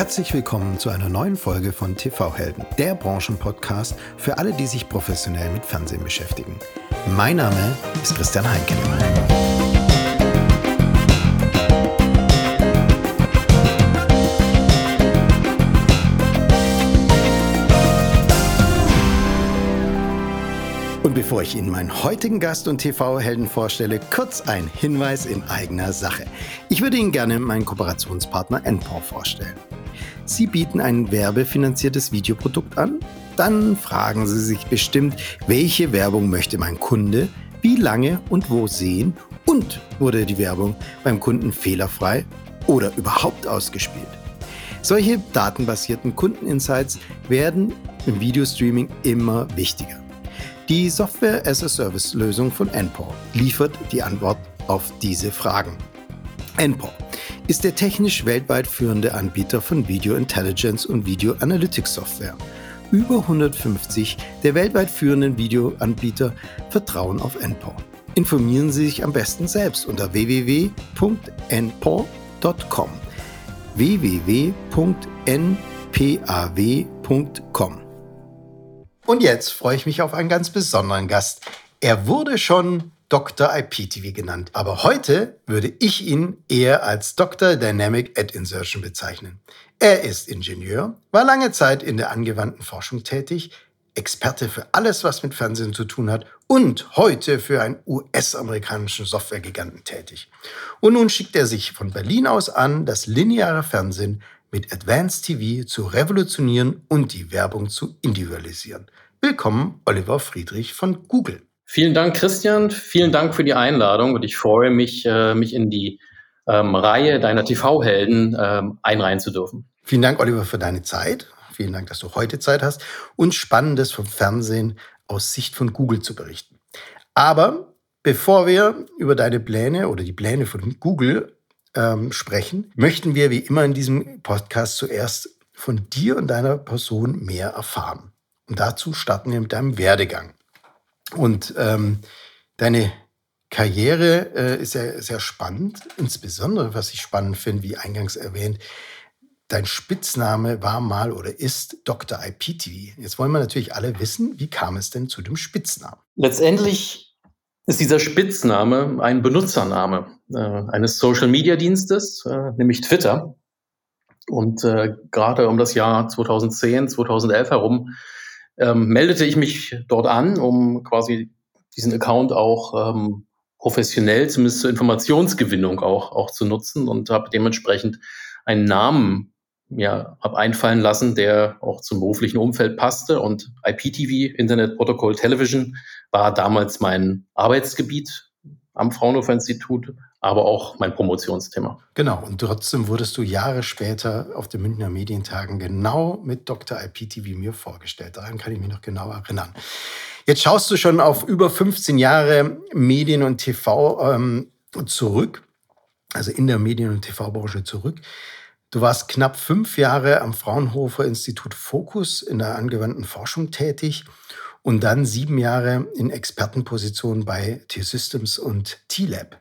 Herzlich willkommen zu einer neuen Folge von TV Helden, der Branchenpodcast für alle, die sich professionell mit Fernsehen beschäftigen. Mein Name ist Christian Heinke. Und bevor ich Ihnen meinen heutigen Gast und TV-Helden vorstelle, kurz ein Hinweis in eigener Sache. Ich würde Ihnen gerne meinen Kooperationspartner NPOR vorstellen. Sie bieten ein werbefinanziertes Videoprodukt an? Dann fragen Sie sich bestimmt, welche Werbung möchte mein Kunde, wie lange und wo sehen und wurde die Werbung beim Kunden fehlerfrei oder überhaupt ausgespielt. Solche datenbasierten Kundeninsights werden im Videostreaming immer wichtiger. Die Software-as-a-Service-Lösung von NPOR liefert die Antwort auf diese Fragen. NPOR ist der technisch weltweit führende Anbieter von Video Intelligence und Video Analytics Software. Über 150 der weltweit führenden Videoanbieter vertrauen auf NPOR. Informieren Sie sich am besten selbst unter www.npor.com. www.npaw.com. Und jetzt freue ich mich auf einen ganz besonderen Gast. Er wurde schon Dr. IPTV genannt, aber heute würde ich ihn eher als Dr. Dynamic Ad Insertion bezeichnen. Er ist Ingenieur, war lange Zeit in der angewandten Forschung tätig, Experte für alles, was mit Fernsehen zu tun hat und heute für einen US-amerikanischen Softwaregiganten tätig. Und nun schickt er sich von Berlin aus an, das lineare Fernsehen mit Advanced TV zu revolutionieren und die Werbung zu individualisieren. Willkommen, Oliver Friedrich von Google. Vielen Dank, Christian. Vielen Dank für die Einladung und ich freue mich, äh, mich in die ähm, Reihe deiner TV-Helden ähm, einreihen zu dürfen. Vielen Dank, Oliver, für deine Zeit. Vielen Dank, dass du heute Zeit hast, uns Spannendes vom Fernsehen aus Sicht von Google zu berichten. Aber bevor wir über deine Pläne oder die Pläne von Google ähm, sprechen, möchten wir wie immer in diesem Podcast zuerst von dir und deiner Person mehr erfahren. Und dazu starten wir mit deinem Werdegang. Und ähm, deine Karriere äh, ist ja sehr spannend. Insbesondere, was ich spannend finde, wie eingangs erwähnt, dein Spitzname war mal oder ist Dr. IPTV. Jetzt wollen wir natürlich alle wissen, wie kam es denn zu dem Spitznamen? Letztendlich ist dieser Spitzname ein Benutzername äh, eines Social-Media-Dienstes, äh, nämlich Twitter. Und äh, gerade um das Jahr 2010, 2011 herum ähm, meldete ich mich dort an, um quasi diesen Account auch ähm, professionell, zumindest zur Informationsgewinnung auch, auch zu nutzen und habe dementsprechend einen Namen ja, hab einfallen lassen, der auch zum beruflichen Umfeld passte. Und IPTV, Internet Protocol Television, war damals mein Arbeitsgebiet am Fraunhofer Institut, aber auch mein Promotionsthema. Genau, und trotzdem wurdest du Jahre später auf den Münchner Medientagen genau mit Dr. IPTV mir vorgestellt. Daran kann ich mich noch genau erinnern. Jetzt schaust du schon auf über 15 Jahre Medien und TV ähm, zurück, also in der Medien- und TV-Branche zurück. Du warst knapp fünf Jahre am Fraunhofer Institut Focus in der angewandten Forschung tätig und dann sieben Jahre in Expertenpositionen bei T-Systems und T-Lab.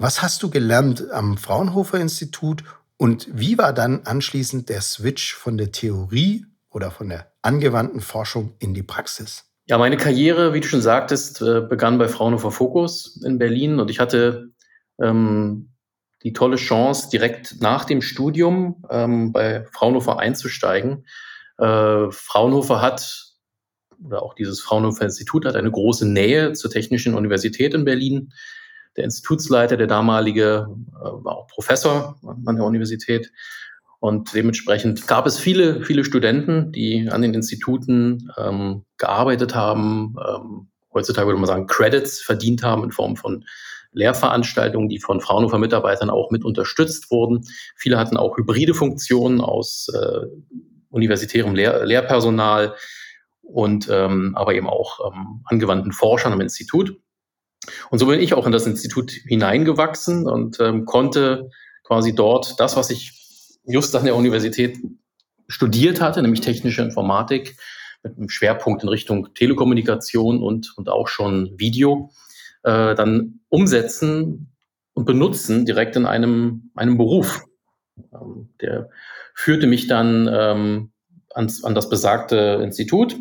Was hast du gelernt am Fraunhofer Institut und wie war dann anschließend der Switch von der Theorie oder von der angewandten Forschung in die Praxis? Ja, meine Karriere, wie du schon sagtest, äh, begann bei Fraunhofer Focus in Berlin und ich hatte ähm, die tolle Chance, direkt nach dem Studium ähm, bei Fraunhofer einzusteigen. Äh, Fraunhofer hat, oder auch dieses Fraunhofer Institut hat eine große Nähe zur Technischen Universität in Berlin. Der Institutsleiter, der damalige, äh, war auch Professor an der Universität. Und dementsprechend gab es viele, viele Studenten, die an den Instituten ähm, gearbeitet haben, ähm, heutzutage würde man sagen, Credits verdient haben in Form von Lehrveranstaltungen, die von Fraunhofer Mitarbeitern auch mit unterstützt wurden. Viele hatten auch hybride Funktionen aus äh, universitärem Lehr Lehrpersonal und ähm, aber eben auch ähm, angewandten Forschern am Institut. Und so bin ich auch in das Institut hineingewachsen und ähm, konnte quasi dort das, was ich just an der Universität studiert hatte, nämlich technische Informatik, mit einem Schwerpunkt in Richtung Telekommunikation und, und auch schon Video, äh, dann umsetzen und benutzen direkt in einem, einem Beruf. Ähm, der führte mich dann ähm, ans, an das besagte Institut.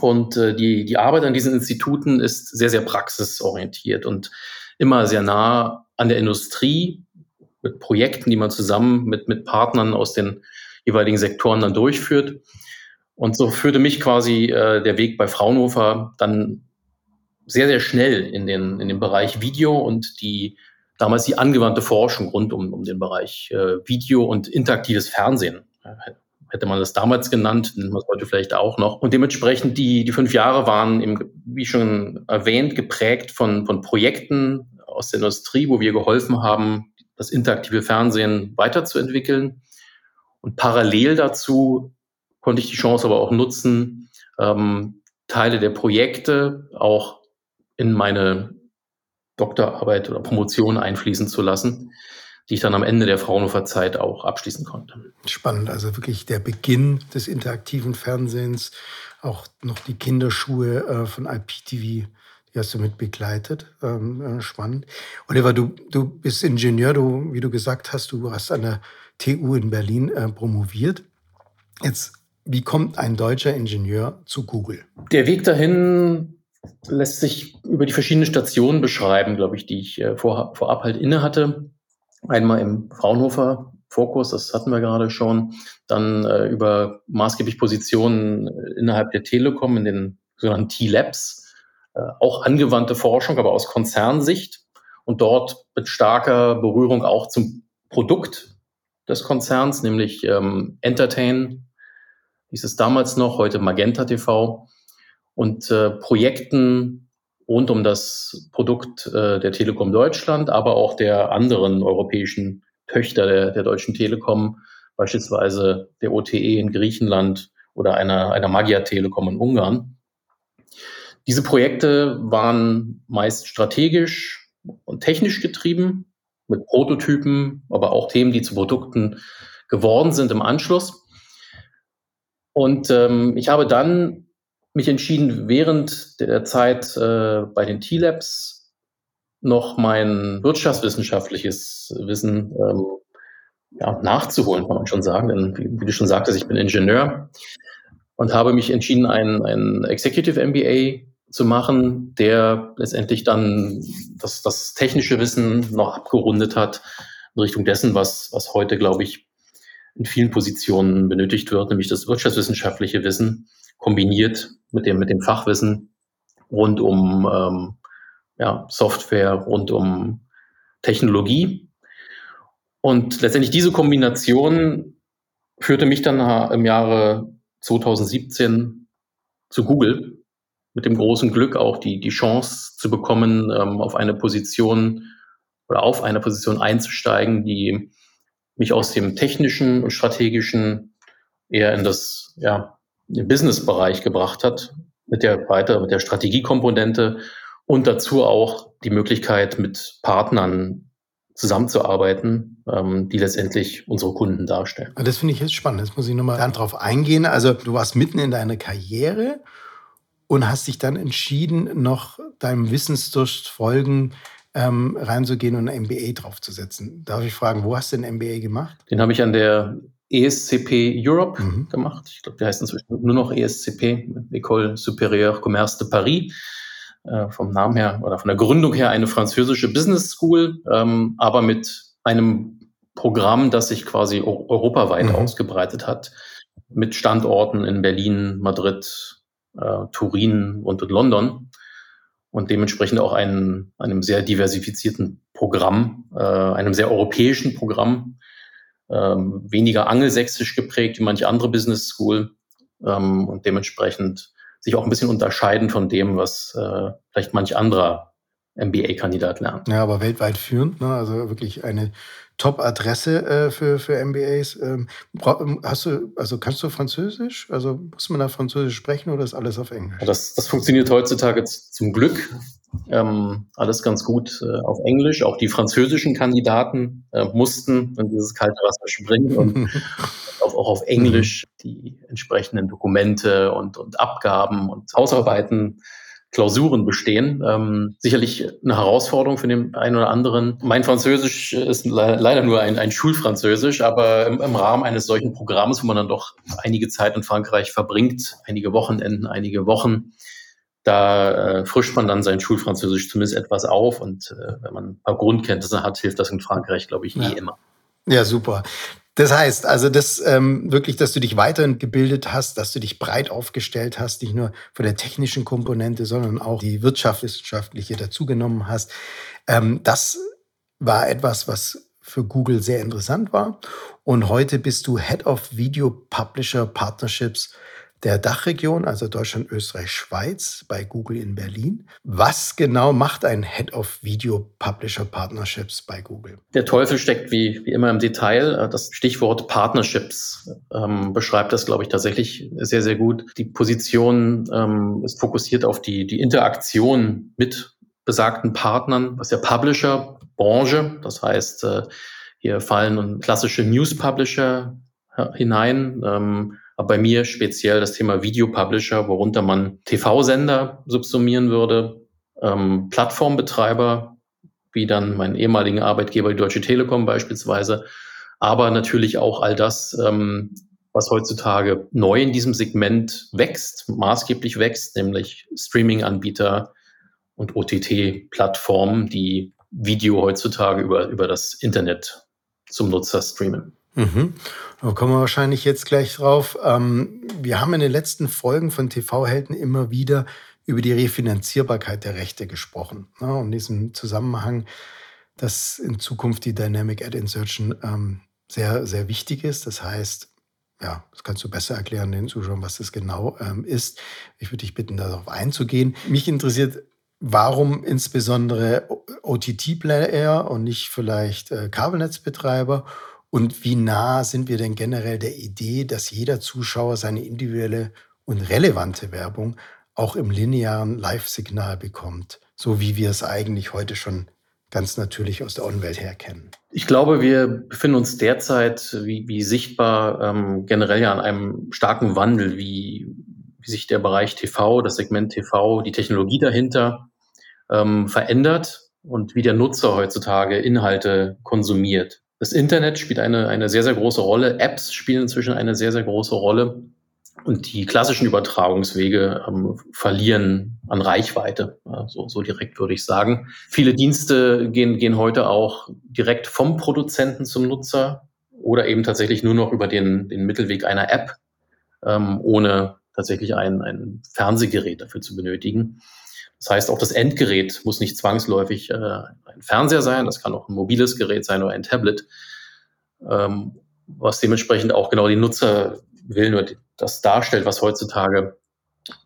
Und äh, die, die Arbeit an diesen Instituten ist sehr, sehr praxisorientiert und immer sehr nah an der Industrie mit Projekten, die man zusammen mit, mit Partnern aus den jeweiligen Sektoren dann durchführt. Und so führte mich quasi äh, der Weg bei Fraunhofer dann sehr, sehr schnell in den, in den Bereich Video und die damals die angewandte Forschung rund um, um den Bereich äh, Video und interaktives Fernsehen. Hätte man das damals genannt, nennt man es heute vielleicht auch noch. Und dementsprechend die, die fünf Jahre waren, eben, wie schon erwähnt, geprägt von, von Projekten aus der Industrie, wo wir geholfen haben, das interaktive Fernsehen weiterzuentwickeln. Und parallel dazu konnte ich die Chance aber auch nutzen, ähm, Teile der Projekte auch in meine Doktorarbeit oder Promotion einfließen zu lassen, die ich dann am Ende der Fraunhofer Zeit auch abschließen konnte. Spannend, also wirklich der Beginn des interaktiven Fernsehens, auch noch die Kinderschuhe äh, von IPTV, die hast du mit begleitet. Ähm, äh, spannend. Oliver, du, du bist Ingenieur, du, wie du gesagt hast, du hast an der TU in Berlin äh, promoviert. Jetzt, wie kommt ein deutscher Ingenieur zu Google? Der Weg dahin lässt sich über die verschiedenen Stationen beschreiben, glaube ich, die ich vor, vorab halt inne hatte. Einmal im Fraunhofer Fokus, das hatten wir gerade schon, dann äh, über maßgeblich Positionen innerhalb der Telekom in den sogenannten T-Labs, äh, auch angewandte Forschung, aber aus Konzernsicht. Und dort mit starker Berührung auch zum Produkt des Konzerns, nämlich ähm, Entertain, hieß es damals noch, heute Magenta TV und äh, Projekten rund um das Produkt äh, der Telekom Deutschland, aber auch der anderen europäischen Töchter der, der Deutschen Telekom, beispielsweise der OTE in Griechenland oder einer, einer Magyar Telekom in Ungarn. Diese Projekte waren meist strategisch und technisch getrieben, mit Prototypen, aber auch Themen, die zu Produkten geworden sind im Anschluss. Und ähm, ich habe dann mich entschieden, während der Zeit äh, bei den T-Labs noch mein wirtschaftswissenschaftliches Wissen ähm, ja, nachzuholen, kann man schon sagen. Denn wie, wie, du schon sagtest, ich bin Ingenieur und habe mich entschieden, ein, ein Executive MBA zu machen, der letztendlich dann das, das technische Wissen noch abgerundet hat in Richtung dessen, was, was heute, glaube ich, in vielen Positionen benötigt wird, nämlich das wirtschaftswissenschaftliche Wissen kombiniert mit dem, mit dem Fachwissen rund um ähm, ja, Software, rund um Technologie. Und letztendlich diese Kombination führte mich dann im Jahre 2017 zu Google mit dem großen Glück auch die, die Chance zu bekommen, ähm, auf eine Position oder auf eine Position einzusteigen, die mich aus dem technischen und strategischen eher in das ja, Business-Bereich gebracht hat, mit der weiter, mit der Strategiekomponente und dazu auch die Möglichkeit, mit Partnern zusammenzuarbeiten, ähm, die letztendlich unsere Kunden darstellen. Das finde ich jetzt spannend. Das muss ich nochmal darauf eingehen. Also du warst mitten in deiner Karriere und hast dich dann entschieden, noch deinem Wissensdurst folgen, ähm, reinzugehen und ein MBA draufzusetzen. Darf ich fragen, wo hast du den MBA gemacht? Den habe ich an der ESCP Europe mhm. gemacht. Ich glaube, die heißt inzwischen nur noch ESCP, École Supérieure Commerce de Paris. Äh, vom Namen her oder von der Gründung her eine französische Business School, ähm, aber mit einem Programm, das sich quasi europaweit mhm. ausgebreitet hat, mit Standorten in Berlin, Madrid, äh, Turin und, und London und dementsprechend auch ein, einem sehr diversifizierten Programm, äh, einem sehr europäischen Programm, ähm, weniger angelsächsisch geprägt wie manche andere Business School ähm, und dementsprechend sich auch ein bisschen unterscheiden von dem, was äh, vielleicht manch anderer MBA-Kandidat lernt. Ja, aber weltweit führend, ne? also wirklich eine Top-Adresse äh, für, für MBAs. Ähm, hast du, also kannst du Französisch? Also muss man da Französisch sprechen oder ist alles auf Englisch? Das, das funktioniert heutzutage zum Glück ähm, alles ganz gut äh, auf Englisch. Auch die französischen Kandidaten äh, mussten in dieses kalte Wasser springen und auf, auch auf Englisch die entsprechenden Dokumente und, und Abgaben und Hausarbeiten Klausuren bestehen. Ähm, sicherlich eine Herausforderung für den einen oder anderen. Mein Französisch ist le leider nur ein, ein Schulfranzösisch, aber im, im, Rahmen eines solchen Programms, wo man dann doch einige Zeit in Frankreich verbringt, einige Wochenenden, einige Wochen, da äh, frischt man dann sein Schulfranzösisch zumindest etwas auf. Und äh, wenn man ein paar Grundkenntnisse hat, hilft das in Frankreich, glaube ich, eh ja. immer. Ja, super. Das heißt, also das ähm, wirklich, dass du dich weitergebildet hast, dass du dich breit aufgestellt hast, nicht nur von der technischen Komponente, sondern auch die wirtschaftswissenschaftliche dazugenommen hast. Ähm, das war etwas, was für Google sehr interessant war. Und heute bist du Head of Video Publisher Partnerships der Dachregion, also Deutschland, Österreich, Schweiz bei Google in Berlin. Was genau macht ein Head of Video Publisher Partnerships bei Google? Der Teufel steckt wie, wie immer im Detail. Das Stichwort Partnerships ähm, beschreibt das, glaube ich, tatsächlich sehr, sehr gut. Die Position ähm, ist fokussiert auf die, die Interaktion mit besagten Partnern, was ja Publisher, Branche, das heißt, äh, hier fallen klassische News Publisher hinein. Ähm, aber bei mir speziell das Thema Video Publisher, worunter man TV-Sender subsumieren würde, ähm, Plattformbetreiber, wie dann mein ehemaliger Arbeitgeber, die Deutsche Telekom beispielsweise, aber natürlich auch all das, ähm, was heutzutage neu in diesem Segment wächst, maßgeblich wächst, nämlich Streaming-Anbieter und OTT-Plattformen, die Video heutzutage über, über das Internet zum Nutzer streamen. Mhm. Da kommen wir wahrscheinlich jetzt gleich drauf. Ähm, wir haben in den letzten Folgen von TV-Helden immer wieder über die Refinanzierbarkeit der Rechte gesprochen. Ne? Und in diesem Zusammenhang, dass in Zukunft die Dynamic Ad Insertion ähm, sehr, sehr wichtig ist. Das heißt, ja, das kannst du besser erklären den Zuschauern, was das genau ähm, ist. Ich würde dich bitten, darauf einzugehen. Mich interessiert, warum insbesondere OTT-Player und nicht vielleicht äh, Kabelnetzbetreiber und wie nah sind wir denn generell der Idee, dass jeder Zuschauer seine individuelle und relevante Werbung auch im linearen Live-Signal bekommt, so wie wir es eigentlich heute schon ganz natürlich aus der Online-Welt her kennen? Ich glaube, wir befinden uns derzeit, wie, wie sichtbar, ähm, generell ja an einem starken Wandel, wie, wie sich der Bereich TV, das Segment TV, die Technologie dahinter ähm, verändert und wie der Nutzer heutzutage Inhalte konsumiert. Das Internet spielt eine, eine sehr, sehr große Rolle. Apps spielen inzwischen eine sehr, sehr große Rolle. Und die klassischen Übertragungswege ähm, verlieren an Reichweite. Ja, so, so direkt würde ich sagen. Viele Dienste gehen, gehen heute auch direkt vom Produzenten zum Nutzer oder eben tatsächlich nur noch über den, den Mittelweg einer App, ähm, ohne tatsächlich ein, ein Fernsehgerät dafür zu benötigen. Das heißt, auch das Endgerät muss nicht zwangsläufig äh, ein Fernseher sein, das kann auch ein mobiles Gerät sein oder ein Tablet, ähm, was dementsprechend auch genau die Nutzer will oder das darstellt, was heutzutage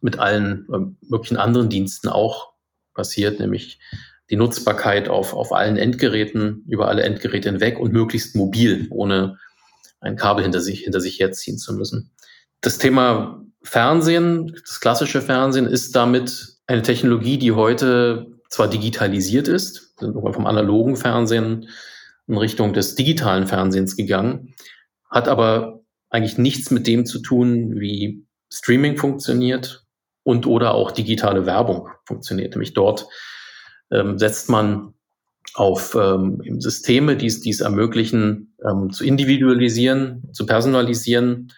mit allen äh, möglichen anderen Diensten auch passiert, nämlich die Nutzbarkeit auf, auf allen Endgeräten, über alle Endgeräte hinweg und möglichst mobil, ohne ein Kabel hinter sich, hinter sich herziehen zu müssen. Das Thema Fernsehen, das klassische Fernsehen, ist damit eine Technologie, die heute zwar digitalisiert ist, sind wir vom analogen Fernsehen in Richtung des digitalen Fernsehens gegangen, hat aber eigentlich nichts mit dem zu tun, wie Streaming funktioniert und oder auch digitale Werbung funktioniert. Nämlich dort ähm, setzt man auf ähm, Systeme, die es ermöglichen, ähm, zu individualisieren, zu personalisieren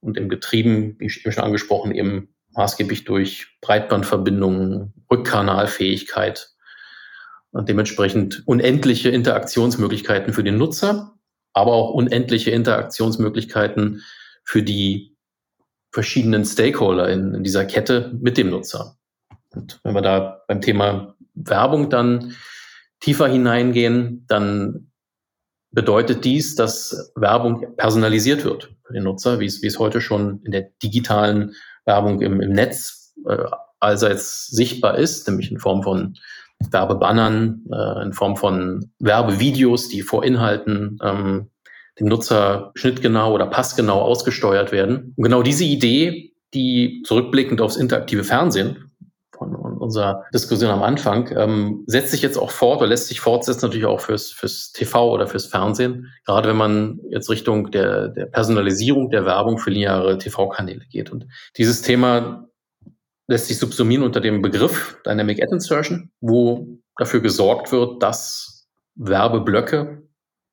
und im Getrieben, wie schon angesprochen, eben maßgeblich durch Breitbandverbindungen, Rückkanalfähigkeit und dementsprechend unendliche Interaktionsmöglichkeiten für den Nutzer, aber auch unendliche Interaktionsmöglichkeiten für die verschiedenen Stakeholder in, in dieser Kette mit dem Nutzer. Und wenn wir da beim Thema Werbung dann tiefer hineingehen, dann bedeutet dies, dass Werbung personalisiert wird für den Nutzer, wie es, wie es heute schon in der digitalen Werbung im, im Netz äh, allseits sichtbar ist, nämlich in Form von Werbebannern, äh, in Form von Werbevideos, die vor Inhalten ähm, dem Nutzer schnittgenau oder passgenau ausgesteuert werden. Und genau diese Idee, die zurückblickend aufs interaktive Fernsehen unserer Diskussion am Anfang, ähm, setzt sich jetzt auch fort oder lässt sich fortsetzen natürlich auch fürs, fürs TV oder fürs Fernsehen. Gerade wenn man jetzt Richtung der, der Personalisierung der Werbung für lineare TV-Kanäle geht. Und dieses Thema lässt sich subsumieren unter dem Begriff Dynamic Ad Insertion, wo dafür gesorgt wird, dass Werbeblöcke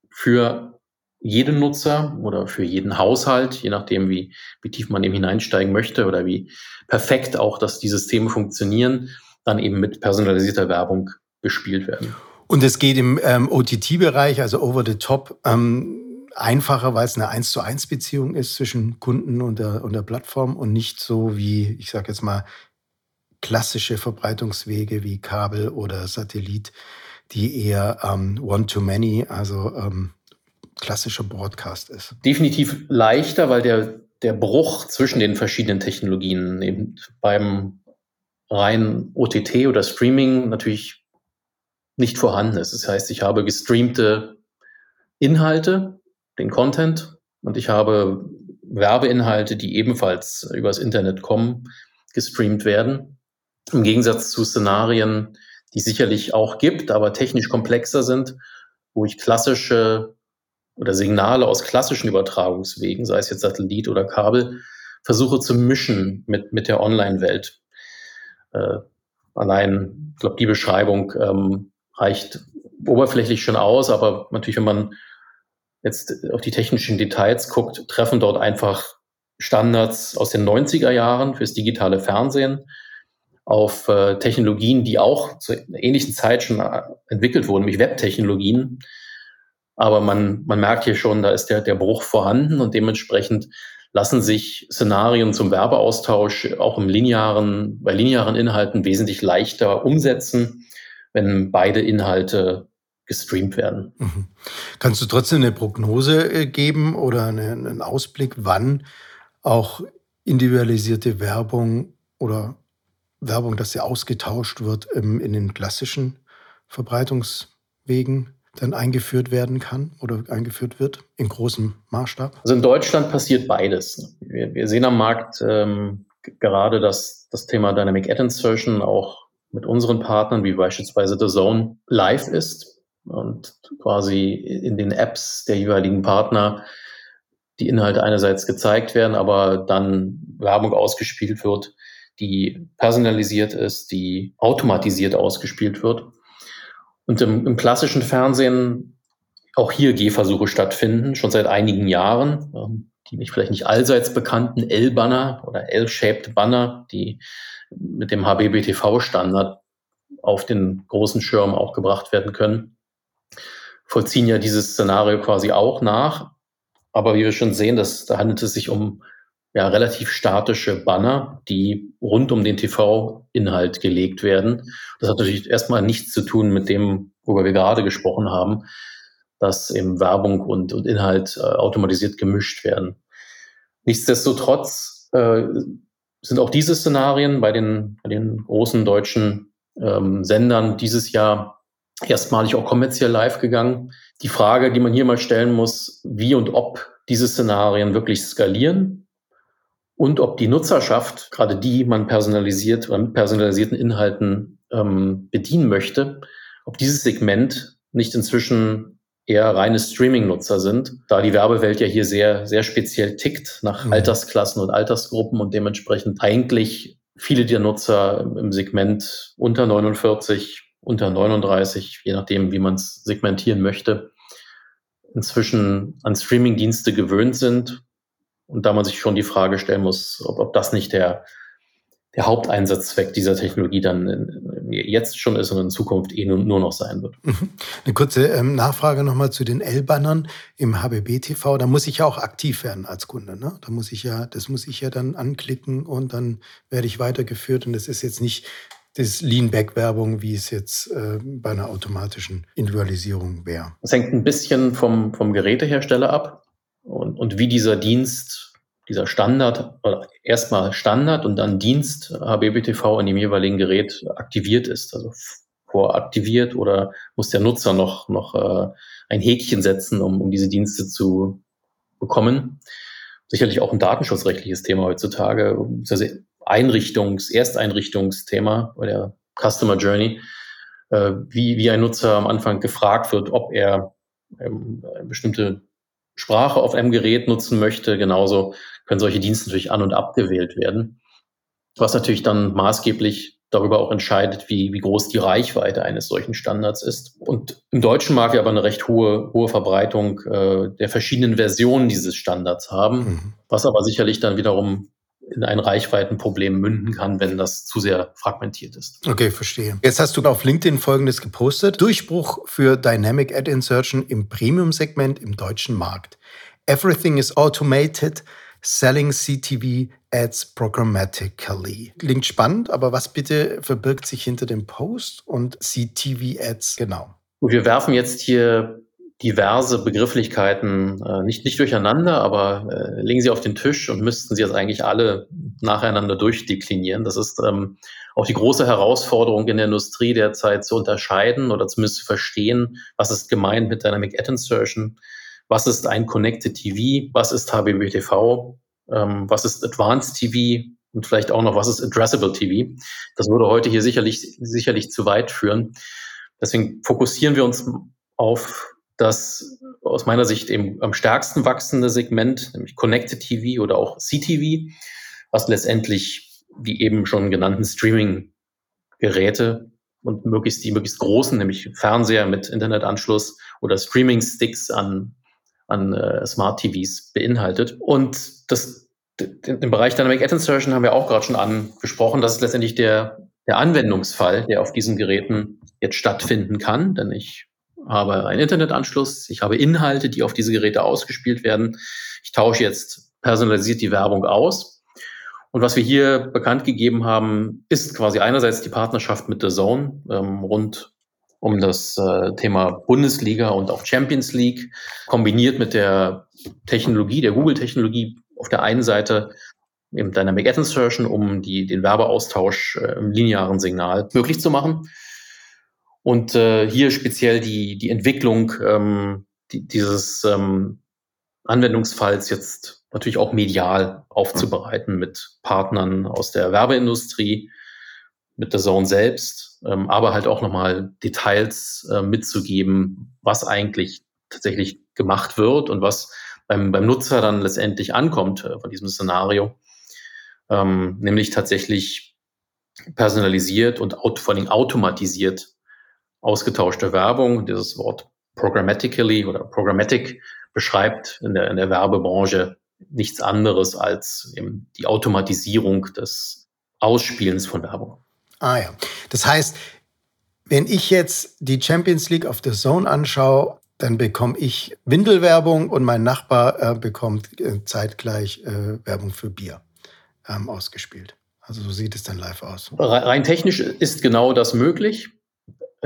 für jeden Nutzer oder für jeden Haushalt, je nachdem, wie, wie tief man eben hineinsteigen möchte oder wie perfekt auch, dass die Systeme funktionieren, dann eben mit personalisierter Werbung bespielt werden. Und es geht im ähm, OTT-Bereich, also over the top, ähm, einfacher, weil es eine 1 zu 1 Beziehung ist zwischen Kunden und der, und der Plattform und nicht so wie, ich sage jetzt mal, klassische Verbreitungswege wie Kabel oder Satellit, die eher ähm, One-to-Many, also ähm, klassischer Broadcast ist. Definitiv leichter, weil der, der Bruch zwischen den verschiedenen Technologien eben beim rein OTT oder Streaming natürlich nicht vorhanden ist. Das heißt, ich habe gestreamte Inhalte, den Content, und ich habe Werbeinhalte, die ebenfalls übers Internet kommen, gestreamt werden. Im Gegensatz zu Szenarien, die sicherlich auch gibt, aber technisch komplexer sind, wo ich klassische oder Signale aus klassischen Übertragungswegen, sei es jetzt Satellit oder Kabel, versuche zu mischen mit, mit der Online-Welt. Äh, allein, ich glaube, die Beschreibung ähm, reicht oberflächlich schon aus, aber natürlich, wenn man jetzt auf die technischen Details guckt, treffen dort einfach Standards aus den 90er Jahren fürs digitale Fernsehen auf äh, Technologien, die auch zur ähnlichen Zeit schon äh, entwickelt wurden, nämlich Webtechnologien. Aber man, man merkt hier schon, da ist der, der Bruch vorhanden und dementsprechend lassen sich Szenarien zum Werbeaustausch auch im linearen, bei linearen Inhalten wesentlich leichter umsetzen wenn beide Inhalte gestreamt werden. Mhm. Kannst du trotzdem eine Prognose äh, geben oder einen Ausblick, wann auch individualisierte Werbung oder Werbung, dass sie ausgetauscht wird in den klassischen Verbreitungswegen dann eingeführt werden kann oder eingeführt wird in großem Maßstab? Also in Deutschland passiert beides. Wir, wir sehen am Markt ähm, gerade, dass das Thema Dynamic Ad Insertion auch mit unseren Partnern, wie beispielsweise The Zone, live ist und quasi in den Apps der jeweiligen Partner die Inhalte einerseits gezeigt werden, aber dann Werbung ausgespielt wird, die personalisiert ist, die automatisiert ausgespielt wird. Und im, im klassischen Fernsehen auch hier Gehversuche stattfinden, schon seit einigen Jahren. Ähm, die nicht, vielleicht nicht allseits bekannten L-Banner oder L-shaped Banner, die mit dem HBBTV-Standard auf den großen Schirm auch gebracht werden können, vollziehen ja dieses Szenario quasi auch nach. Aber wie wir schon sehen, das, da handelt es sich um ja, relativ statische Banner, die rund um den TV-Inhalt gelegt werden. Das hat natürlich erstmal nichts zu tun mit dem, worüber wir gerade gesprochen haben, dass eben Werbung und, und Inhalt äh, automatisiert gemischt werden. Nichtsdestotrotz äh, sind auch diese Szenarien bei den, bei den großen deutschen ähm, Sendern dieses Jahr erstmalig auch kommerziell live gegangen. Die Frage, die man hier mal stellen muss, wie und ob diese Szenarien wirklich skalieren und ob die Nutzerschaft, gerade die man personalisiert oder mit personalisierten Inhalten ähm, bedienen möchte, ob dieses Segment nicht inzwischen eher reine Streaming-Nutzer sind, da die Werbewelt ja hier sehr, sehr speziell tickt nach mhm. Altersklassen und Altersgruppen und dementsprechend eigentlich viele der Nutzer im Segment unter 49, unter 39, je nachdem, wie man es segmentieren möchte, inzwischen an Streaming-Dienste gewöhnt sind und da man sich schon die Frage stellen muss, ob, ob das nicht der der Haupteinsatzzweck dieser Technologie dann jetzt schon ist und in Zukunft eh nur, nur noch sein wird. Mhm. Eine kurze ähm, Nachfrage nochmal zu den L-Bannern im HBB-TV. Da muss ich ja auch aktiv werden als Kunde. Ne? Da muss ich ja, das muss ich ja dann anklicken und dann werde ich weitergeführt. Und das ist jetzt nicht das Lean-Back-Werbung, wie es jetzt äh, bei einer automatischen Individualisierung wäre. Das hängt ein bisschen vom, vom Gerätehersteller ab und, und wie dieser Dienst dieser Standard, erstmal Standard und dann Dienst HBBTV in dem jeweiligen Gerät aktiviert ist. Also voraktiviert oder muss der Nutzer noch, noch äh, ein Häkchen setzen, um, um diese Dienste zu bekommen. Sicherlich auch ein datenschutzrechtliches Thema heutzutage, also Einrichtungs-, Ersteinrichtungsthema bei der Customer Journey, äh, wie, wie ein Nutzer am Anfang gefragt wird, ob er ähm, bestimmte Sprache auf einem Gerät nutzen möchte. Genauso können solche Dienste natürlich an- und abgewählt werden. was natürlich dann maßgeblich darüber auch entscheidet, wie, wie groß die Reichweite eines solchen Standards ist. Und im deutschen Markt wir aber eine recht hohe, hohe Verbreitung äh, der verschiedenen Versionen dieses Standards haben, mhm. was aber sicherlich dann wiederum in ein Reichweitenproblem münden kann, wenn das zu sehr fragmentiert ist. Okay, verstehe. Jetzt hast du auf LinkedIn Folgendes gepostet. Durchbruch für Dynamic Ad Insertion im Premium-Segment im deutschen Markt. Everything is automated. Selling CTV Ads Programmatically. Klingt spannend, aber was bitte verbirgt sich hinter dem Post und CTV Ads genau? Wir werfen jetzt hier diverse Begrifflichkeiten äh, nicht, nicht durcheinander, aber äh, legen sie auf den Tisch und müssten sie jetzt eigentlich alle nacheinander durchdeklinieren. Das ist ähm, auch die große Herausforderung in der Industrie derzeit zu unterscheiden oder zumindest zu verstehen, was ist gemeint mit Dynamic Ad Insertion, was ist ein Connected TV, was ist HBBTV, ähm, was ist Advanced TV und vielleicht auch noch, was ist Addressable TV. Das würde heute hier sicherlich, sicherlich zu weit führen. Deswegen fokussieren wir uns auf das aus meiner Sicht eben am stärksten wachsende Segment, nämlich Connected TV oder auch CTV, was letztendlich die eben schon genannten Streaming-Geräte und möglichst die möglichst großen, nämlich Fernseher mit Internetanschluss oder Streaming-Sticks an an äh, Smart TVs beinhaltet. Und das, den Bereich Dynamic Ad Insertion haben wir auch gerade schon angesprochen. Das ist letztendlich der, der Anwendungsfall, der auf diesen Geräten jetzt stattfinden kann, denn ich habe einen Internetanschluss, ich habe Inhalte, die auf diese Geräte ausgespielt werden. Ich tausche jetzt personalisiert die Werbung aus. Und was wir hier bekannt gegeben haben, ist quasi einerseits die Partnerschaft mit The Zone ähm, rund um das äh, Thema Bundesliga und auch Champions League, kombiniert mit der Technologie, der Google-Technologie auf der einen Seite eben Dynamic Ad Insertion, um die, den Werbeaustausch äh, im linearen Signal möglich zu machen. Und äh, hier speziell die, die Entwicklung ähm, die, dieses ähm, Anwendungsfalls jetzt natürlich auch medial aufzubereiten mit Partnern aus der Werbeindustrie, mit der Zone selbst, ähm, aber halt auch nochmal Details äh, mitzugeben, was eigentlich tatsächlich gemacht wird und was beim, beim Nutzer dann letztendlich ankommt äh, von diesem Szenario, ähm, nämlich tatsächlich personalisiert und vor allem automatisiert ausgetauschte Werbung. Dieses Wort programmatically oder programmatic beschreibt in der, in der Werbebranche nichts anderes als eben die Automatisierung des Ausspielens von Werbung. Ah ja. Das heißt, wenn ich jetzt die Champions League auf der Zone anschaue, dann bekomme ich Windelwerbung und mein Nachbar äh, bekommt äh, zeitgleich äh, Werbung für Bier ähm, ausgespielt. Also so sieht es dann live aus. Rein technisch ist genau das möglich.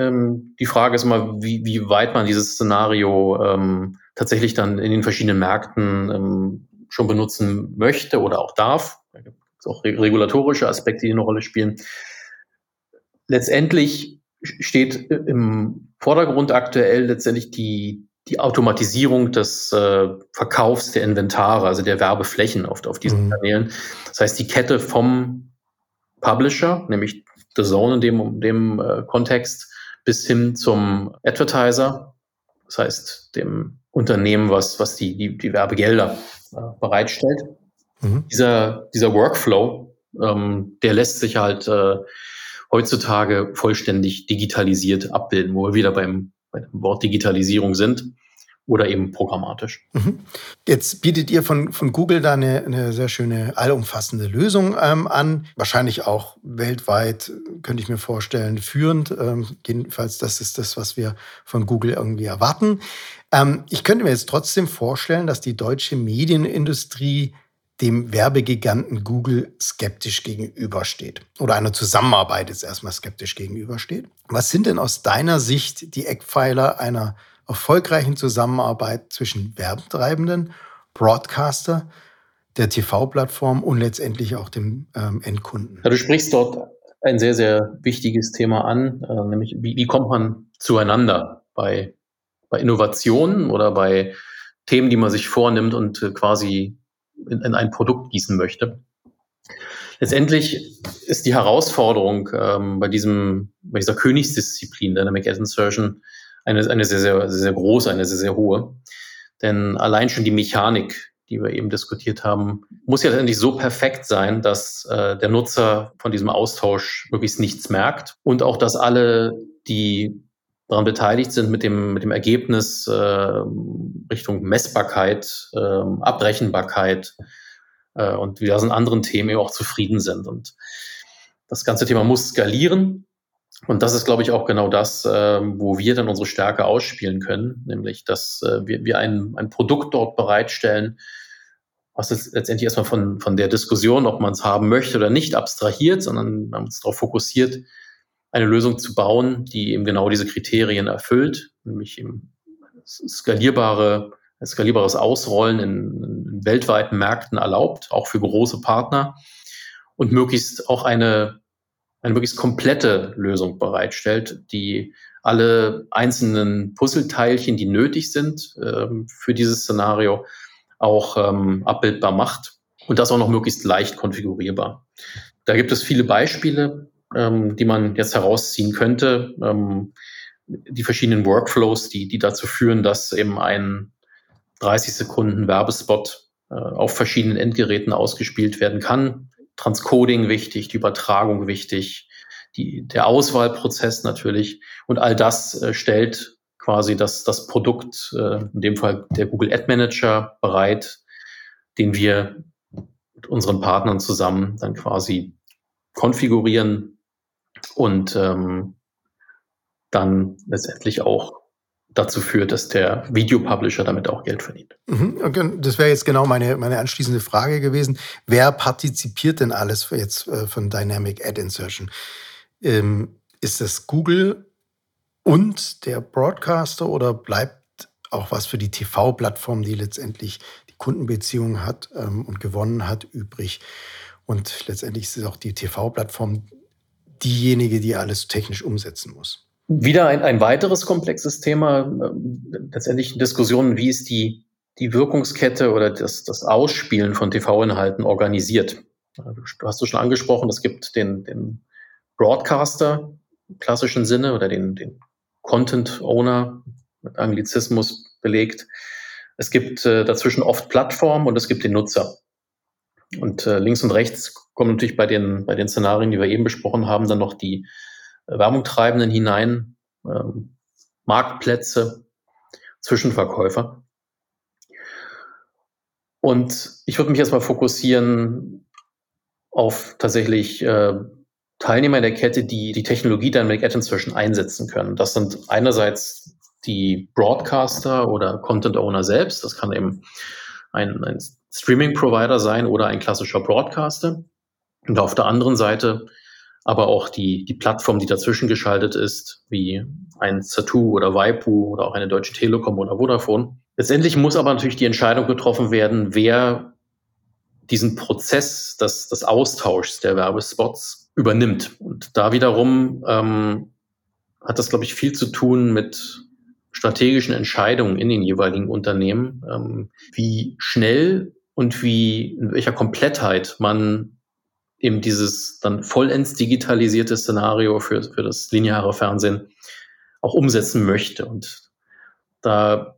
Ähm, die Frage ist immer, wie, wie weit man dieses Szenario ähm, tatsächlich dann in den verschiedenen Märkten ähm, schon benutzen möchte oder auch darf. Da gibt es auch regulatorische Aspekte, die eine Rolle spielen letztendlich steht im Vordergrund aktuell letztendlich die, die Automatisierung des äh, Verkaufs der Inventare, also der Werbeflächen auf, auf diesen mhm. Kanälen. Das heißt, die Kette vom Publisher, nämlich The Zone in dem, in dem äh, Kontext, bis hin zum Advertiser, das heißt dem Unternehmen, was, was die, die, die Werbegelder äh, bereitstellt. Mhm. Dieser, dieser Workflow, ähm, der lässt sich halt äh, heutzutage vollständig digitalisiert abbilden, wo wir wieder beim, beim Wort Digitalisierung sind oder eben programmatisch. Mhm. Jetzt bietet ihr von, von Google da eine, eine sehr schöne allumfassende Lösung ähm, an. Wahrscheinlich auch weltweit, könnte ich mir vorstellen, führend. Ähm, jedenfalls, das ist das, was wir von Google irgendwie erwarten. Ähm, ich könnte mir jetzt trotzdem vorstellen, dass die deutsche Medienindustrie dem Werbegiganten Google skeptisch gegenübersteht oder einer Zusammenarbeit jetzt erstmal skeptisch gegenübersteht. Was sind denn aus deiner Sicht die Eckpfeiler einer erfolgreichen Zusammenarbeit zwischen Werbetreibenden, Broadcaster, der TV-Plattform und letztendlich auch dem ähm, Endkunden? Ja, du sprichst dort ein sehr, sehr wichtiges Thema an, äh, nämlich wie, wie kommt man zueinander bei, bei Innovationen oder bei Themen, die man sich vornimmt und äh, quasi in, in ein Produkt gießen möchte. Letztendlich ist die Herausforderung ähm, bei, diesem, bei dieser Königsdisziplin Dynamic Ad Insertion eine, eine sehr, sehr, sehr, sehr große, eine sehr, sehr hohe. Denn allein schon die Mechanik, die wir eben diskutiert haben, muss ja letztendlich so perfekt sein, dass äh, der Nutzer von diesem Austausch möglichst nichts merkt und auch, dass alle, die daran beteiligt sind, mit dem, mit dem Ergebnis äh, Richtung Messbarkeit, äh, Abrechenbarkeit äh, und diversen anderen Themen eben auch zufrieden sind. Und das ganze Thema muss skalieren. Und das ist, glaube ich, auch genau das, äh, wo wir dann unsere Stärke ausspielen können, nämlich, dass äh, wir, wir ein, ein Produkt dort bereitstellen, was jetzt letztendlich erstmal von, von der Diskussion, ob man es haben möchte oder nicht, abstrahiert, sondern wir haben uns darauf fokussiert, eine Lösung zu bauen, die eben genau diese Kriterien erfüllt, nämlich eben skalierbare, skalierbares Ausrollen in, in weltweiten Märkten erlaubt, auch für große Partner und möglichst auch eine, eine möglichst komplette Lösung bereitstellt, die alle einzelnen Puzzleteilchen, die nötig sind ähm, für dieses Szenario, auch ähm, abbildbar macht und das auch noch möglichst leicht konfigurierbar. Da gibt es viele Beispiele, ähm, die man jetzt herausziehen könnte. Ähm, die verschiedenen Workflows, die, die dazu führen, dass eben ein 30 Sekunden Werbespot äh, auf verschiedenen Endgeräten ausgespielt werden kann. Transcoding wichtig, die Übertragung wichtig, die, der Auswahlprozess natürlich. Und all das äh, stellt quasi das, das Produkt, äh, in dem Fall der Google Ad Manager, bereit, den wir mit unseren Partnern zusammen dann quasi konfigurieren, und ähm, dann letztendlich auch dazu führt, dass der Videopublisher damit auch Geld verdient. Mhm. Das wäre jetzt genau meine, meine anschließende Frage gewesen. Wer partizipiert denn alles jetzt äh, von Dynamic Ad Insertion? Ähm, ist das Google und der Broadcaster oder bleibt auch was für die TV-Plattform, die letztendlich die Kundenbeziehungen hat ähm, und gewonnen hat, übrig? Und letztendlich ist es auch die TV-Plattform, diejenige, die alles technisch umsetzen muss. Wieder ein, ein weiteres komplexes Thema, äh, letztendlich Diskussionen, wie ist die, die Wirkungskette oder das, das Ausspielen von TV-Inhalten organisiert. Du hast du schon angesprochen, es gibt den, den Broadcaster im klassischen Sinne oder den, den Content Owner mit Anglizismus belegt. Es gibt äh, dazwischen oft Plattformen und es gibt den Nutzer. Und äh, links und rechts kommen natürlich bei den, bei den Szenarien, die wir eben besprochen haben, dann noch die Werbungtreibenden hinein, ähm, Marktplätze, Zwischenverkäufer. Und ich würde mich erstmal fokussieren auf tatsächlich äh, Teilnehmer in der Kette, die die Technologie Dynamic Ad Insertion einsetzen können. Das sind einerseits die Broadcaster oder Content Owner selbst. Das kann eben ein, ein Streaming-Provider sein oder ein klassischer Broadcaster. Und auf der anderen Seite aber auch die, die Plattform, die dazwischen geschaltet ist, wie ein Satu oder Waipu oder auch eine Deutsche Telekom oder Vodafone. Letztendlich muss aber natürlich die Entscheidung getroffen werden, wer diesen Prozess des, des Austauschs der Werbespots übernimmt. Und da wiederum ähm, hat das, glaube ich, viel zu tun mit strategischen Entscheidungen in den jeweiligen Unternehmen, ähm, wie schnell und wie in welcher Komplettheit man eben dieses dann vollends digitalisierte Szenario für, für das lineare Fernsehen auch umsetzen möchte. Und da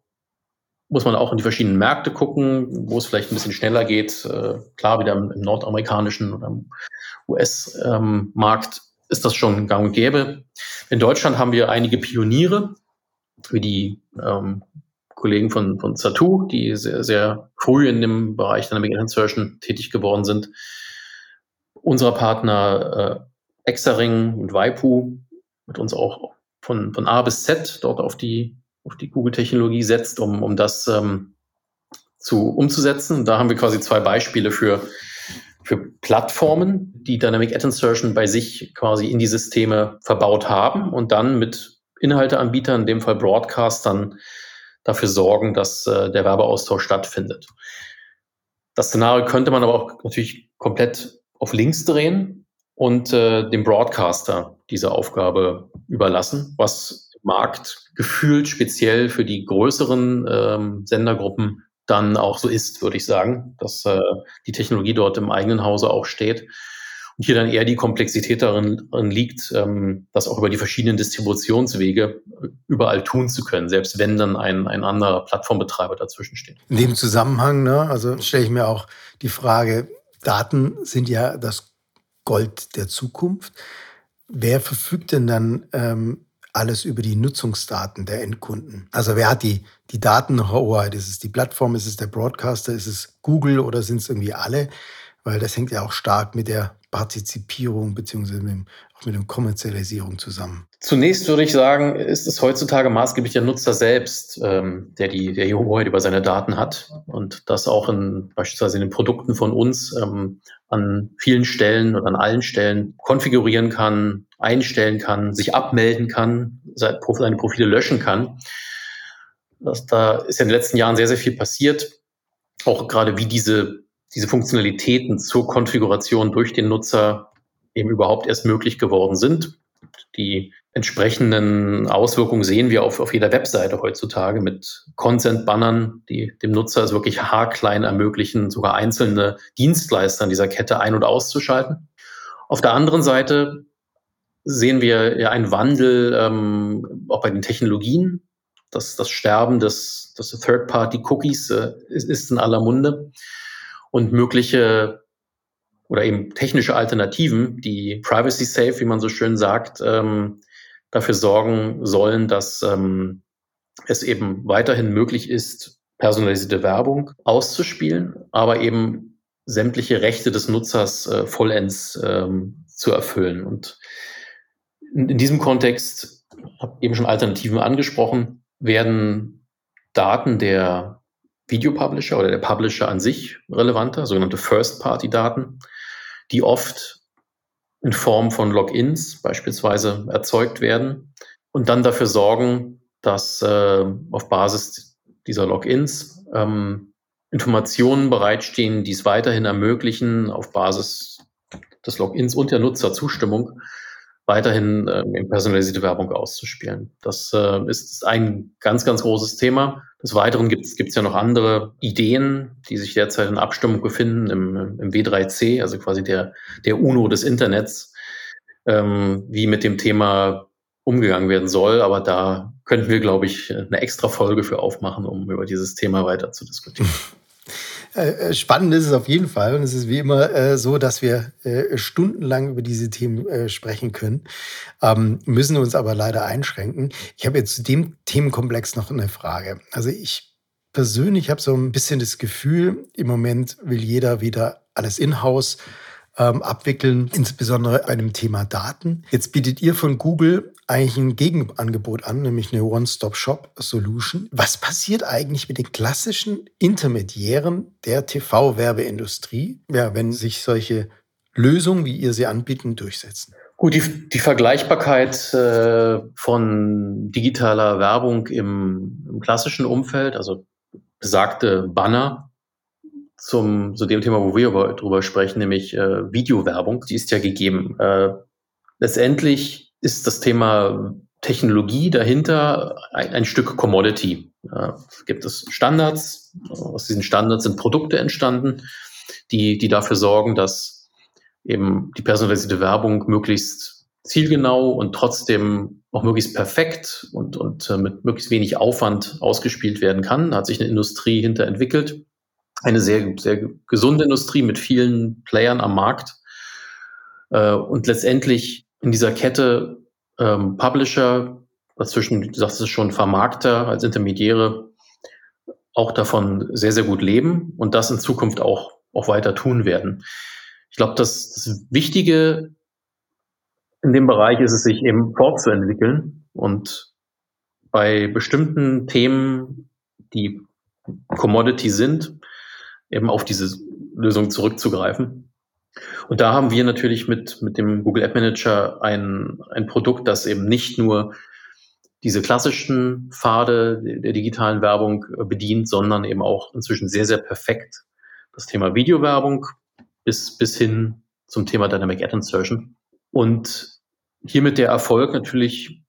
muss man auch in die verschiedenen Märkte gucken, wo es vielleicht ein bisschen schneller geht. Äh, klar, wieder im, nordamerikanischen oder im US-Markt ähm, ist das schon gang und gäbe. In Deutschland haben wir einige Pioniere, wie die ähm, Kollegen von, von Satu, die sehr, sehr früh in dem Bereich Dynamic Insertion tätig geworden sind. Unserer Partner äh, Exaring und Waipu mit uns auch von, von A bis Z dort auf die, auf die Google-Technologie setzt, um, um das ähm, zu, umzusetzen. Da haben wir quasi zwei Beispiele für, für Plattformen, die Dynamic Ad Insertion bei sich quasi in die Systeme verbaut haben und dann mit Inhalteanbietern, in dem Fall Broadcastern, dafür sorgen, dass äh, der Werbeaustausch stattfindet. Das Szenario könnte man aber auch natürlich komplett auf links drehen und äh, dem Broadcaster diese Aufgabe überlassen, was Markt gefühlt speziell für die größeren ähm, Sendergruppen dann auch so ist, würde ich sagen, dass äh, die Technologie dort im eigenen Hause auch steht. Und hier dann eher die Komplexität darin, liegt, ähm, das auch über die verschiedenen Distributionswege überall tun zu können, selbst wenn dann ein, ein anderer Plattformbetreiber dazwischen steht. In dem Zusammenhang, ne, also stelle ich mir auch die Frage, Daten sind ja das Gold der Zukunft. Wer verfügt denn dann ähm, alles über die Nutzungsdaten der Endkunden? Also wer hat die, die Datenhoheit? Ist es die Plattform? Ist es der Broadcaster? Ist es Google oder sind es irgendwie alle? Weil das hängt ja auch stark mit der Partizipierung mit, auch mit der Kommerzialisierung zusammen. Zunächst würde ich sagen, ist es heutzutage maßgeblich der Nutzer selbst, ähm, der die der Hoheit über seine Daten hat und das auch in, beispielsweise in den Produkten von uns ähm, an vielen Stellen oder an allen Stellen konfigurieren kann, einstellen kann, sich abmelden kann, seine Profile löschen kann. Das, da ist in den letzten Jahren sehr, sehr viel passiert. Auch gerade wie diese diese Funktionalitäten zur Konfiguration durch den Nutzer eben überhaupt erst möglich geworden sind. Die entsprechenden Auswirkungen sehen wir auf, auf jeder Webseite heutzutage mit Consent-Bannern, die dem Nutzer es wirklich haarklein ermöglichen, sogar einzelne Dienstleister in dieser Kette ein- und auszuschalten. Auf der anderen Seite sehen wir ja einen Wandel ähm, auch bei den Technologien. Das, das Sterben des, des Third-Party-Cookies äh, ist, ist in aller Munde und mögliche oder eben technische Alternativen, die privacy safe, wie man so schön sagt, ähm, dafür sorgen sollen, dass ähm, es eben weiterhin möglich ist, personalisierte Werbung auszuspielen, aber eben sämtliche Rechte des Nutzers äh, vollends ähm, zu erfüllen. Und in, in diesem Kontext, habe eben schon Alternativen angesprochen, werden Daten der Videopublisher oder der Publisher an sich relevanter, sogenannte First-Party-Daten, die oft in Form von Logins beispielsweise erzeugt werden und dann dafür sorgen, dass äh, auf Basis dieser Logins ähm, Informationen bereitstehen, die es weiterhin ermöglichen, auf Basis des Logins und der Nutzerzustimmung weiterhin äh, personalisierte Werbung auszuspielen. Das äh, ist ein ganz, ganz großes Thema. Des Weiteren gibt es ja noch andere Ideen, die sich derzeit in Abstimmung befinden im, im W3C, also quasi der, der UNO des Internets, ähm, wie mit dem Thema umgegangen werden soll. Aber da könnten wir, glaube ich, eine extra Folge für aufmachen, um über dieses Thema weiter zu diskutieren. Äh, äh, spannend ist es auf jeden Fall. Und es ist wie immer äh, so, dass wir äh, stundenlang über diese Themen äh, sprechen können, ähm, müssen uns aber leider einschränken. Ich habe jetzt zu dem Themenkomplex noch eine Frage. Also ich persönlich habe so ein bisschen das Gefühl, im Moment will jeder wieder alles in-house ähm, abwickeln, insbesondere bei dem Thema Daten. Jetzt bietet ihr von Google eigentlich ein Gegenangebot an, nämlich eine One-Stop-Shop-Solution. Was passiert eigentlich mit den klassischen Intermediären der TV-Werbeindustrie, ja, wenn sich solche Lösungen, wie ihr sie anbieten, durchsetzen? Gut, die, die Vergleichbarkeit äh, von digitaler Werbung im, im klassischen Umfeld, also besagte Banner, zum, zu dem Thema, wo wir drüber sprechen, nämlich äh, Videowerbung, die ist ja gegeben. Äh, letztendlich ist das Thema Technologie dahinter ein, ein Stück Commodity. Äh, gibt es Standards, aus diesen Standards sind Produkte entstanden, die, die dafür sorgen, dass eben die personalisierte Werbung möglichst zielgenau und trotzdem auch möglichst perfekt und, und äh, mit möglichst wenig Aufwand ausgespielt werden kann. Da hat sich eine Industrie hinter entwickelt eine sehr, sehr gesunde Industrie mit vielen Playern am Markt. Äh, und letztendlich in dieser Kette ähm, Publisher, dazwischen, du sagst es schon, Vermarkter als Intermediäre, auch davon sehr, sehr gut leben und das in Zukunft auch, auch weiter tun werden. Ich glaube, das, das Wichtige in dem Bereich ist es, sich eben fortzuentwickeln und bei bestimmten Themen, die Commodity sind, eben auf diese Lösung zurückzugreifen. Und da haben wir natürlich mit, mit dem Google App Manager ein, ein Produkt, das eben nicht nur diese klassischen Pfade der digitalen Werbung bedient, sondern eben auch inzwischen sehr, sehr perfekt das Thema Videowerbung bis, bis hin zum Thema Dynamic Ad Insertion. Und hiermit der Erfolg natürlich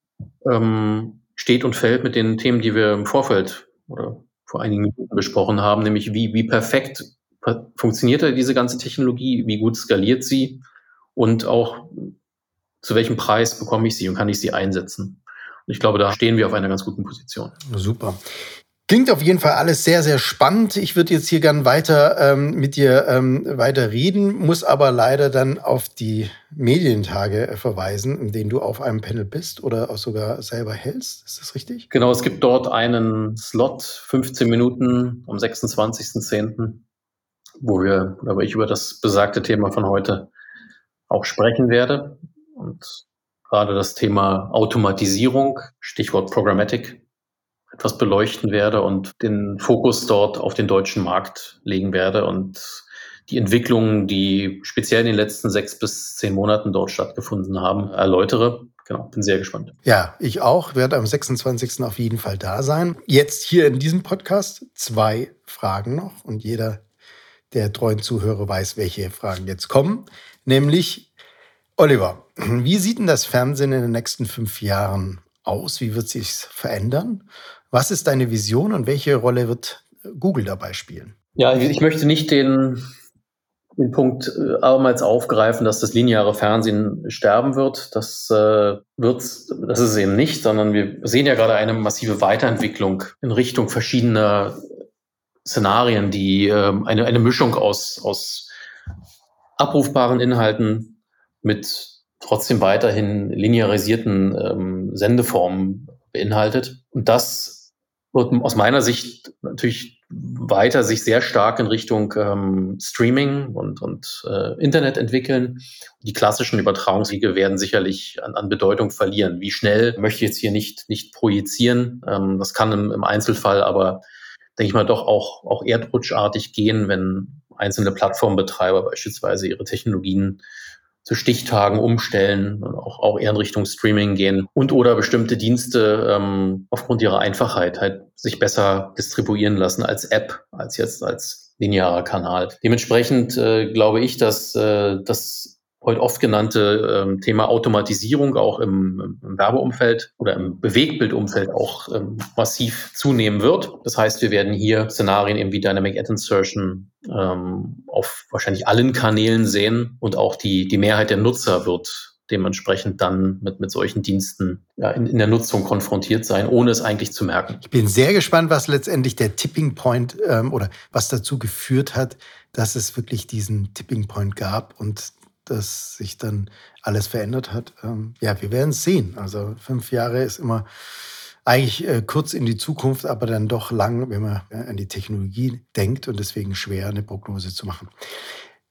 ähm, steht und fällt mit den Themen, die wir im Vorfeld oder vor einigen Minuten besprochen haben, nämlich wie, wie perfekt funktioniert da diese ganze Technologie, wie gut skaliert sie und auch zu welchem Preis bekomme ich sie und kann ich sie einsetzen. Und ich glaube, da stehen wir auf einer ganz guten Position. Super. Klingt auf jeden Fall alles sehr, sehr spannend. Ich würde jetzt hier gern weiter ähm, mit dir ähm, weiter reden, muss aber leider dann auf die Medientage äh, verweisen, in denen du auf einem Panel bist oder auch sogar selber hältst. Ist das richtig? Genau, es gibt dort einen Slot, 15 Minuten am 26.10., wo wir, aber ich über das besagte Thema von heute auch sprechen werde. Und gerade das Thema Automatisierung, Stichwort Programmatic, etwas beleuchten werde und den Fokus dort auf den deutschen Markt legen werde und die Entwicklungen, die speziell in den letzten sechs bis zehn Monaten dort stattgefunden haben, erläutere. Genau, bin sehr gespannt. Ja, ich auch, werde am 26. auf jeden Fall da sein. Jetzt hier in diesem Podcast zwei Fragen noch und jeder der treuen Zuhörer weiß, welche Fragen jetzt kommen. Nämlich, Oliver, wie sieht denn das Fernsehen in den nächsten fünf Jahren aus? Wie wird sich verändern? Was ist deine Vision und welche Rolle wird Google dabei spielen? Ja, ich möchte nicht den, den Punkt äh, abermals aufgreifen, dass das lineare Fernsehen sterben wird. Das äh, wird, das ist es eben nicht, sondern wir sehen ja gerade eine massive Weiterentwicklung in Richtung verschiedener Szenarien, die äh, eine, eine Mischung aus, aus abrufbaren Inhalten mit trotzdem weiterhin linearisierten ähm, Sendeformen beinhaltet. Und das wird aus meiner Sicht natürlich weiter sich sehr stark in Richtung ähm, Streaming und, und äh, Internet entwickeln. Die klassischen Übertragungswege werden sicherlich an, an Bedeutung verlieren. Wie schnell möchte ich jetzt hier nicht, nicht projizieren. Ähm, das kann im, im Einzelfall aber, denke ich mal, doch auch, auch erdrutschartig gehen, wenn einzelne Plattformbetreiber beispielsweise ihre Technologien zu Stichtagen umstellen und auch, auch eher in Richtung Streaming gehen und oder bestimmte Dienste ähm, aufgrund ihrer Einfachheit halt sich besser distribuieren lassen als App, als jetzt als linearer Kanal. Dementsprechend äh, glaube ich, dass äh, das heute oft genannte ähm, Thema Automatisierung auch im, im, Werbeumfeld oder im Bewegbildumfeld auch ähm, massiv zunehmen wird. Das heißt, wir werden hier Szenarien eben wie Dynamic Ad Insertion ähm, auf wahrscheinlich allen Kanälen sehen und auch die, die Mehrheit der Nutzer wird dementsprechend dann mit, mit solchen Diensten ja, in, in der Nutzung konfrontiert sein, ohne es eigentlich zu merken. Ich bin sehr gespannt, was letztendlich der Tipping Point ähm, oder was dazu geführt hat, dass es wirklich diesen Tipping Point gab und dass sich dann alles verändert hat. Ähm, ja, wir werden es sehen. Also fünf Jahre ist immer eigentlich äh, kurz in die Zukunft, aber dann doch lang, wenn man äh, an die Technologie denkt und deswegen schwer, eine Prognose zu machen.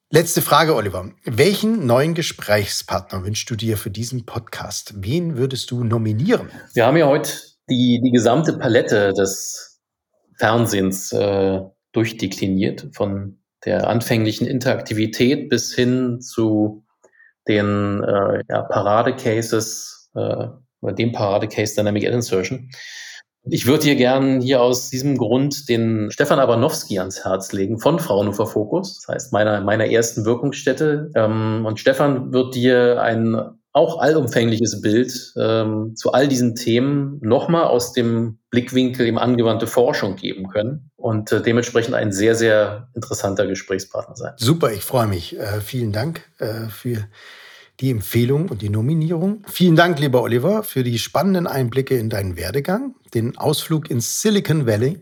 Letzte Frage, Oliver. Welchen neuen Gesprächspartner wünschst du dir für diesen Podcast? Wen würdest du nominieren? Wir haben ja heute die, die gesamte Palette des Fernsehens äh, durchdekliniert, von der anfänglichen Interaktivität bis hin zu den äh, ja, Paradecases äh, oder dem Paradecase Dynamic Ad Insertion. Ich würde dir gern hier aus diesem Grund den Stefan Abanowski ans Herz legen von Fraunhofer Fokus, das heißt meiner, meiner ersten Wirkungsstätte. Ähm, und Stefan wird dir ein auch allumfängliches Bild ähm, zu all diesen Themen nochmal aus dem Blickwinkel im angewandte Forschung geben können und äh, dementsprechend ein sehr, sehr interessanter Gesprächspartner sein. Super, ich freue mich. Äh, vielen Dank äh, für die Empfehlung und die Nominierung. Vielen Dank, lieber Oliver, für die spannenden Einblicke in deinen Werdegang, den Ausflug ins Silicon Valley,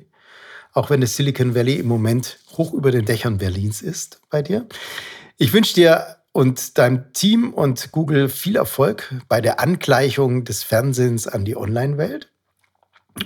auch wenn das Silicon Valley im Moment hoch über den Dächern Berlins ist bei dir. Ich wünsche dir und deinem Team und Google viel Erfolg bei der Angleichung des Fernsehens an die Online-Welt.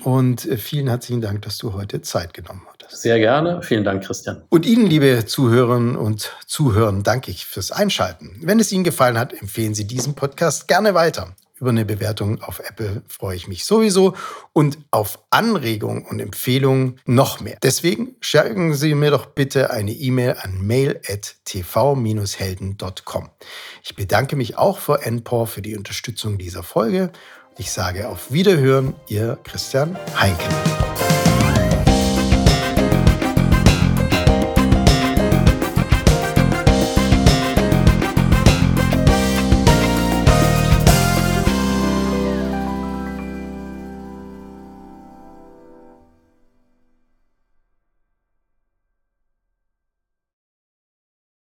Und äh, vielen herzlichen Dank, dass du heute Zeit genommen hattest. Sehr gerne. Vielen Dank, Christian. Und Ihnen, liebe Zuhörerinnen und Zuhörer, danke ich fürs Einschalten. Wenn es Ihnen gefallen hat, empfehlen Sie diesen Podcast gerne weiter. Über eine Bewertung auf Apple freue ich mich sowieso und auf Anregungen und Empfehlungen noch mehr. Deswegen schicken Sie mir doch bitte eine E-Mail an mail.tv-helden.com. Ich bedanke mich auch vor NPOR für die Unterstützung dieser Folge. Ich sage auf Wiederhören, Ihr Christian Heinken.